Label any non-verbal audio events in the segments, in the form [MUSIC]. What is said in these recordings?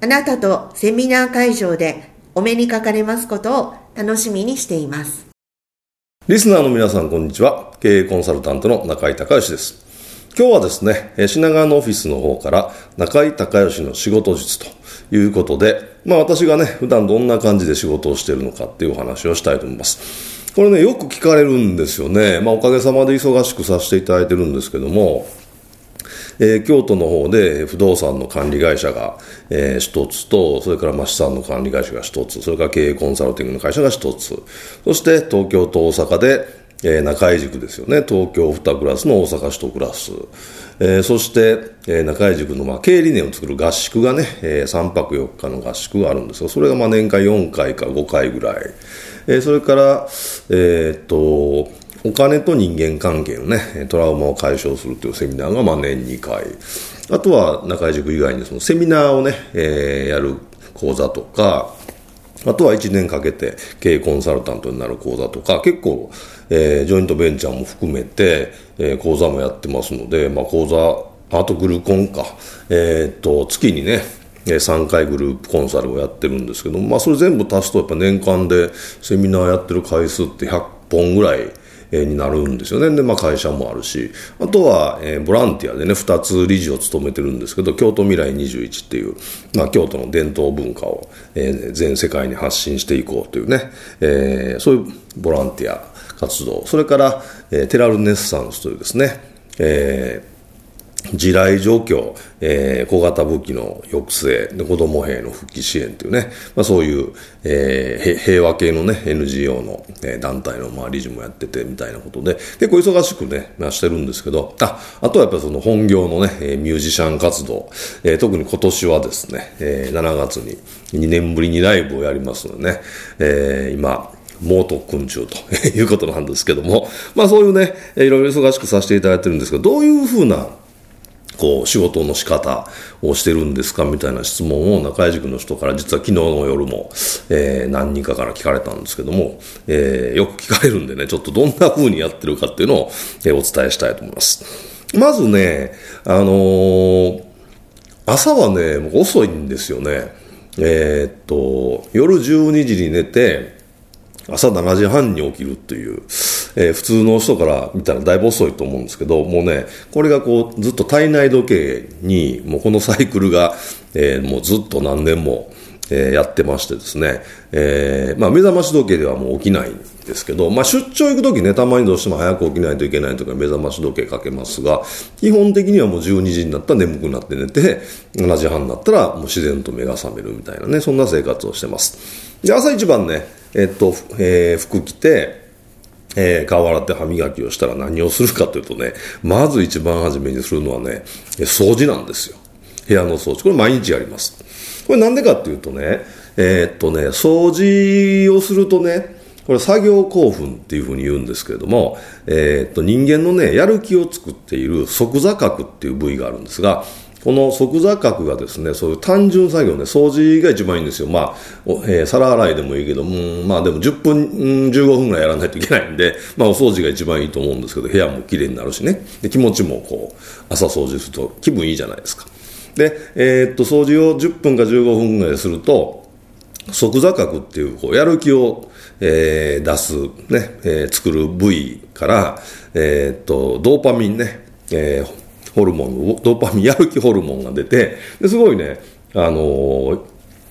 あなたとセミナー会場でお目にかかれますことを楽しみにしています。リスナーの皆さん、こんにちは。経営コンサルタントの中井隆義です。今日はですね、品川のオフィスの方から中井隆義の仕事術ということで、まあ私がね、普段どんな感じで仕事をしているのかっていうお話をしたいと思います。これね、よく聞かれるんですよね。まあおかげさまで忙しくさせていただいてるんですけども、えー、京都の方で不動産の管理会社が、えー、一つと、それからまあ資産の管理会社が一つ、それから経営コンサルティングの会社が一つ、そして東京と大阪で、えー、中井塾ですよね。東京2クラスの大阪1クラス。えー、そして、えー、中井塾の、まあ、経営理念を作る合宿がね、えー、3泊4日の合宿があるんですが、それがまあ年間4回か5回ぐらい。えー、それから、えー、っと、お金と人間関係のね、トラウマを解消するというセミナーがまあ年2回。あとは中井塾以外にそのセミナーをね、えー、やる講座とか、あとは1年かけて経営コンサルタントになる講座とか、結構、えー、ジョイントベンチャーも含めて、えー、講座もやってますので、まあ講座、あとグルコンか、えー、と、月にね、3回グループコンサルをやってるんですけど、まあそれ全部足すとやっぱ年間でセミナーやってる回数って100本ぐらいになるんですよね。で、まあ会社もあるし、あとは、えー、ボランティアでね、2つ理事を務めてるんですけど、京都未来21っていう、まあ京都の伝統文化を、えー、全世界に発信していこうというね、えー、そういうボランティア活動、それから、えー、テラルネッサンスというですね、えー地雷状況、えー、小型武器の抑制、子供兵の復帰支援というね、まあ、そういう、えー、平和系のね、NGO の、えー、団体の、まあ、理事もやっててみたいなことで、結構忙しくね、まあ、してるんですけど、あ、あとはやっぱその本業のね、ミュージシャン活動、えー、特に今年はですね、えー、7月に2年ぶりにライブをやりますのでね、えー、今、猛特訓中と [LAUGHS] いうことなんですけども、まあそういうね、いろいろ忙しくさせていただいてるんですけど、どういうふうなこう、仕事の仕方をしてるんですかみたいな質問を中井塾の人から実は昨日の夜も、えー、何人かから聞かれたんですけども、えー、よく聞かれるんでね、ちょっとどんな風にやってるかっていうのを、えー、お伝えしたいと思います。まずね、あのー、朝はね、もう遅いんですよね。えー、っと、夜12時に寝て、朝7時半に起きるっていう、えー、普通の人から見たらだいぶ遅いと思うんですけど、もうね、これがこう、ずっと体内時計に、もうこのサイクルが、[LAUGHS] えー、もうずっと何年も、えー、やってましてですね、えー、まあ目覚まし時計ではもう起きないんですけど、まあ出張行くときね、たまにどうしても早く起きないといけないとか目覚まし時計かけますが、基本的にはもう12時になったら眠くなって寝て、7時半になったらもう自然と目が覚めるみたいなね、そんな生活をしてます。で、朝一番ね、えっと、えー、服着て、えー、顔洗って歯磨きをしたら何をするかというとね、まず一番初めにするのはね、掃除なんですよ。部屋の掃除。これ毎日やります。これなんでかっていうとね、えー、っとね、掃除をするとね、これ作業興奮っていうふうに言うんですけれども、えー、っと人間のね、やる気を作っている即座角っていう部位があるんですが、この即座角がですね、そういう単純作業ね、掃除が一番いいんですよ。まあ、えー、皿洗いでもいいけど、うん、まあでも10分、15分ぐらいやらないといけないんで、まあお掃除が一番いいと思うんですけど、部屋も綺麗になるしね。で、気持ちもこう、朝掃除すると気分いいじゃないですか。で、えー、っと、掃除を10分か15分ぐらいすると、即座角っていう、こう、やる気を、えー、出す、ね、えー、作る部位から、えー、っと、ドーパミンね、えー、ホルモン、ドーパミン、やる気ホルモンが出て、ですごいね、あのー、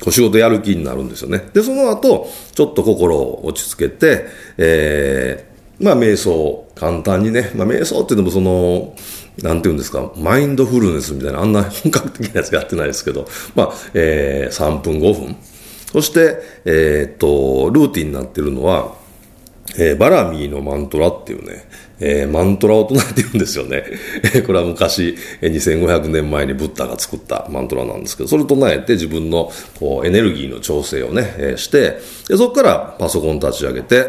こう仕事やる気になるんですよね。で、その後、ちょっと心を落ち着けて、えー、まあ、瞑想、簡単にね、まあ、瞑想っていうのもその、なんていうんですか、マインドフルネスみたいな、あんな本格的なやつやってないですけど、まあ、えー、3分5分。そして、えー、っと、ルーティンになってるのは、えー、バラミーのマントラっていうね、えー、マントラを唱えてるんですよね。[LAUGHS] これは昔、2500年前にブッダが作ったマントラなんですけど、それを唱えて自分のこうエネルギーの調整をね、えー、して、でそこからパソコン立ち上げて、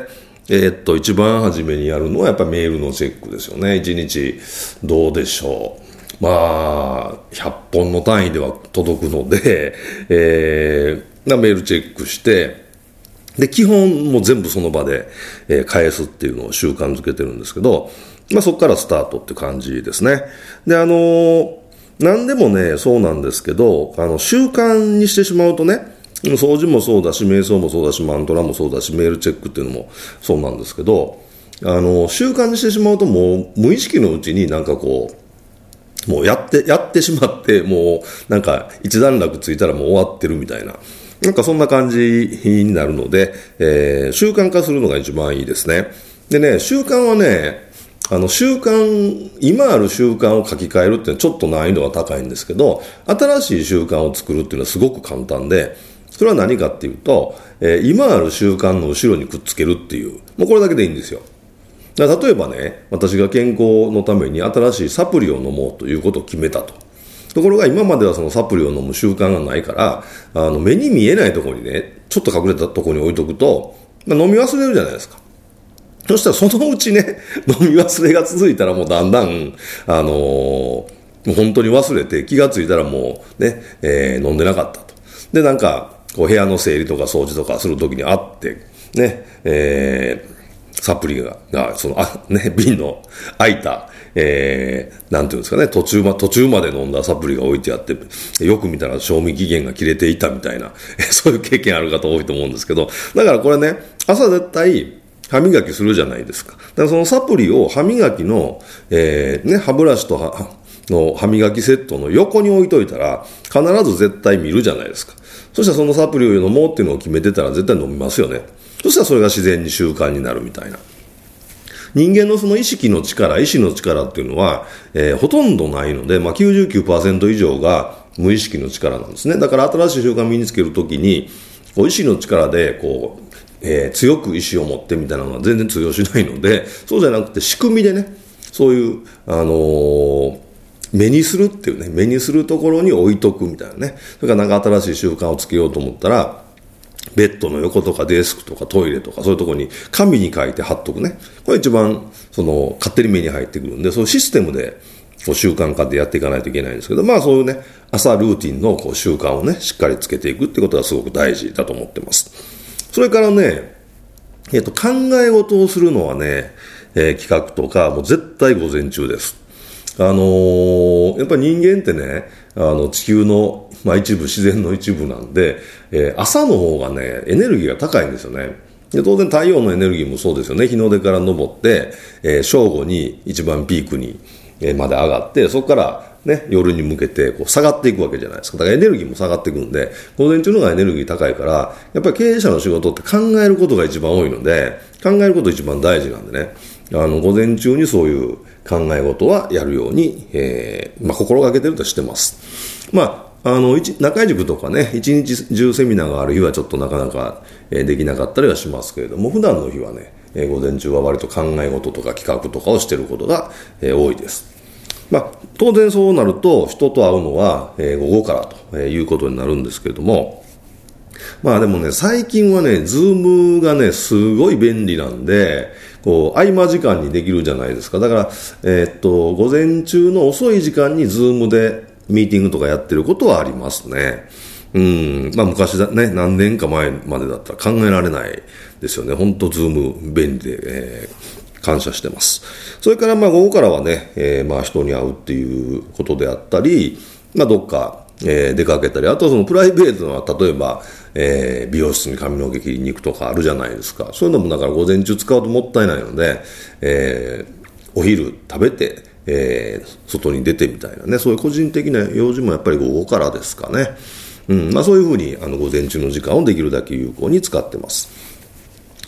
えー、っと、一番初めにやるのはやっぱりメールのチェックですよね。一日どうでしょう。まあ、100本の単位では届くので、えー、メールチェックして、で、基本も全部その場で、え、返すっていうのを習慣づけてるんですけど、まあそこからスタートって感じですね。で、あのー、何でもね、そうなんですけど、あの、習慣にしてしまうとね、掃除もそうだし、瞑想もそうだし、マントラもそうだし、メールチェックっていうのもそうなんですけど、あの、習慣にしてしまうともう無意識のうちになんかこう、もうやって、やってしまって、もうなんか一段落ついたらもう終わってるみたいな。なんかそんな感じになるので、えー、習慣化するのが一番いいですね。でね、習慣はね、あの習慣、今ある習慣を書き換えるってのはちょっと難易度が高いんですけど、新しい習慣を作るっていうのはすごく簡単で、それは何かっていうと、えー、今ある習慣の後ろにくっつけるっていう、もうこれだけでいいんですよ。だ例えばね、私が健康のために新しいサプリを飲もうということを決めたと。ところが今まではそのサプリを飲む習慣がないから、あの目に見えないところにね、ちょっと隠れたところに置いとくと、まあ、飲み忘れるじゃないですか。そしたらそのうちね、[LAUGHS] 飲み忘れが続いたらもうだんだん、あのー、もう本当に忘れて気がついたらもうね、えー、飲んでなかったと。で、なんか、こう部屋の整理とか掃除とかするときにあって、ね、えー、サプリが、が、その、あ、ね、[LAUGHS] 瓶の開いた、えー、なんていうんですかね、途中ま、途中まで飲んだサプリが置いてあって、よく見たら賞味期限が切れていたみたいな、[LAUGHS] そういう経験ある方多いと思うんですけど、だからこれね、朝絶対、歯磨きするじゃないですか。だからそのサプリを歯磨きの、えー、ね、歯ブラシと歯の歯磨きセットの横に置いといたら、必ず絶対見るじゃないですか。そしたらそのサプリを飲もうっていうのを決めてたら絶対飲みますよね。そしたらそれが自然に習慣になるみたいな。人間のその意識の力、意志の力っていうのは、えー、ほとんどないので、まあ99%以上が無意識の力なんですね。だから新しい習慣を身につけるときに、こう意志の力で、こう、えー、強く意志を持ってみたいなのは全然通用しないので、そうじゃなくて仕組みでね、そういう、あのー目にするっていうね、目にするところに置いとくみたいなね。それからなんか新しい習慣をつけようと思ったら、ベッドの横とかデスクとかトイレとかそういうところに紙に書いて貼っとくね。これ一番、その、勝手に目に入ってくるんで、そういうシステムで、こう習慣化でやっていかないといけないんですけど、まあそういうね、朝ルーティンのこう習慣をね、しっかりつけていくってことがすごく大事だと思ってます。それからね、えっと、考え事をするのはね、えー、企画とか、もう絶対午前中です。あのー、やっぱり人間ってね、あの、地球の、まあ一部、自然の一部なんで、えー、朝の方がね、エネルギーが高いんですよね。で当然太陽のエネルギーもそうですよね。日の出から昇って、えー、正午に一番ピークに、えー、まで上がって、そこからね、夜に向けてこう下がっていくわけじゃないですか。だからエネルギーも下がっていくんで、午前中の方がエネルギー高いから、やっぱり経営者の仕事って考えることが一番多いので、考えること一番大事なんでね、あの、午前中にそういう考え事はやるように、えー、まあ、心がけてるとしてます。まあ、あの、中井塾とかね、一日中セミナーがある日はちょっとなかなか、できなかったりはしますけれども、普段の日はね、午前中は割と考え事とか企画とかをしてることが、多いです。まあ、当然そうなると、人と会うのは、午後からということになるんですけれども、まあでもね、最近はね、 Zoom がね、すごい便利なんで、こう、合間時間にできるじゃないですか。だから、えー、っと、午前中の遅い時間に Zoom でミーティングとかやってることはありますね。うん。まあ昔だね、何年か前までだったら考えられないですよね。本当 Zoom 便利で、えー、感謝してます。それからまあ午後からはね、えー、まあ人に会うっていうことであったり、まあどっか、えー、出かけたり、あとそのプライベートは例えば、えー、美容室に髪の毛切りに行くとかあるじゃないですか。そういうのもだから午前中使うともったいないので、えー、お昼食べて、えー、外に出てみたいなね、そういう個人的な用事もやっぱり午後からですかね。うん、まあそういうふうに、あの、午前中の時間をできるだけ有効に使ってます。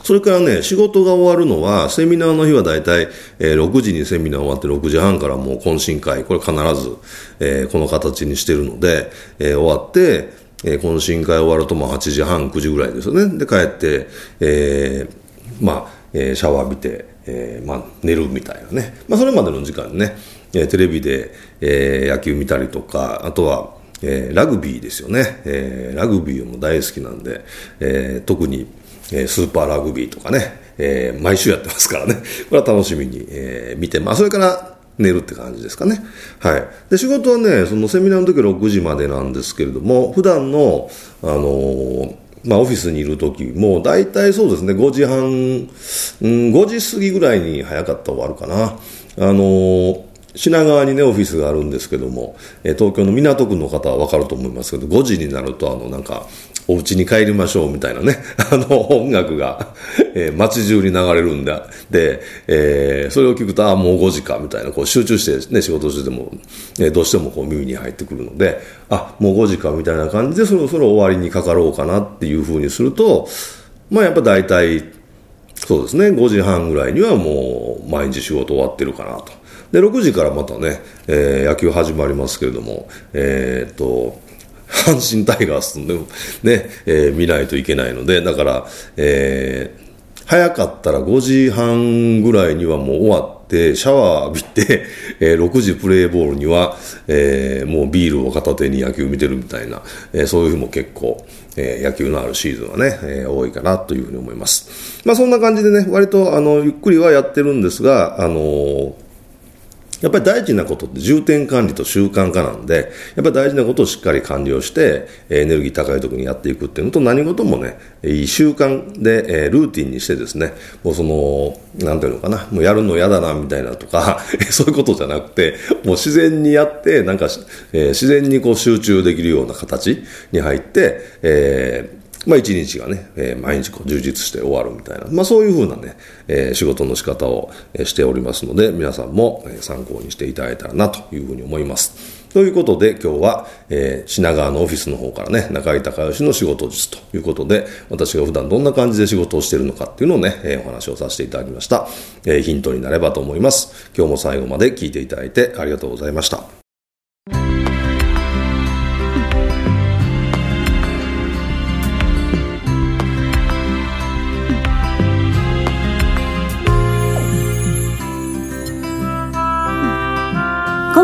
それからね、仕事が終わるのは、セミナーの日はだいたい、え、6時にセミナー終わって6時半からもう懇親会、これ必ず、えー、この形にしてるので、えー、終わって、えー、懇親会終わるともう8時半、9時ぐらいですよね。で、帰って、えー、まあ、えー、シャワー浴びて、えー、まあ、寝るみたいなね。まあ、それまでの時間ね、えー、テレビで、えー、野球見たりとか、あとは、えー、ラグビーですよね。えー、ラグビーも大好きなんで、えー、特に、えー、スーパーラグビーとかね、えー、毎週やってますからね。[LAUGHS] これは楽しみに、えー、見て、まあ、それから寝るって感じですかね。はい。で、仕事はね、そのセミナーの時は6時までなんですけれども、普段の、あのーまあ、オフィスにいる時もう、大体そうですね、5時半、うん、5時過ぎぐらいに早かったら終わるかな。あの品川にね、オフィスがあるんですけども、え東京の港区の方はわかると思いますけど、5時になると、あの、なんか、お家に帰りましょうみたいなね、[LAUGHS] あの、音楽が、えー、街中に流れるんだ。で、えー、それを聞くと、ああ、もう5時か、みたいな、こう集中してね、仕事してても、えー、どうしてもこう耳に入ってくるので、あ、もう5時か、みたいな感じで、そろそろ終わりにかかろうかなっていうふうにすると、まあやっぱ大体、そうですね、5時半ぐらいにはもう毎日仕事終わってるかなと。で、6時からまたね、えー、野球始まりますけれども、えー、っと、阪神タイガースのね、えー、見ないといけないので、だから、えー、早かったら5時半ぐらいにはもう終わって、シャワー浴びて、えー、6時プレーボールには、えー、もうビールを片手に野球見てるみたいな、えー、そういう日も結構、えー、野球のあるシーズンはね、えー、多いかなというふうに思います。まあそんな感じでね、割とあの、ゆっくりはやってるんですが、あのーやっぱり大事なことって重点管理と習慣化なんで、やっぱり大事なことをしっかり管理をして、エネルギー高い時にやっていくっていうのと、何事もね、いい習慣で、えルーティンにしてですね、もうその、なんていうのかな、もうやるの嫌だな、みたいなとか、[LAUGHS] そういうことじゃなくて、もう自然にやって、なんか、えー、自然にこう集中できるような形に入って、えーまあ一日がね、えー、毎日こう充実して終わるみたいな、まあそういうふうなね、えー、仕事の仕方をしておりますので、皆さんも参考にしていただいたらなというふうに思います。ということで今日は、えー、品川のオフィスの方からね、中井隆義の仕事術ということで、私が普段どんな感じで仕事をしているのかっていうのをね、えー、お話をさせていただきました。えー、ヒントになればと思います。今日も最後まで聞いていただいてありがとうございました。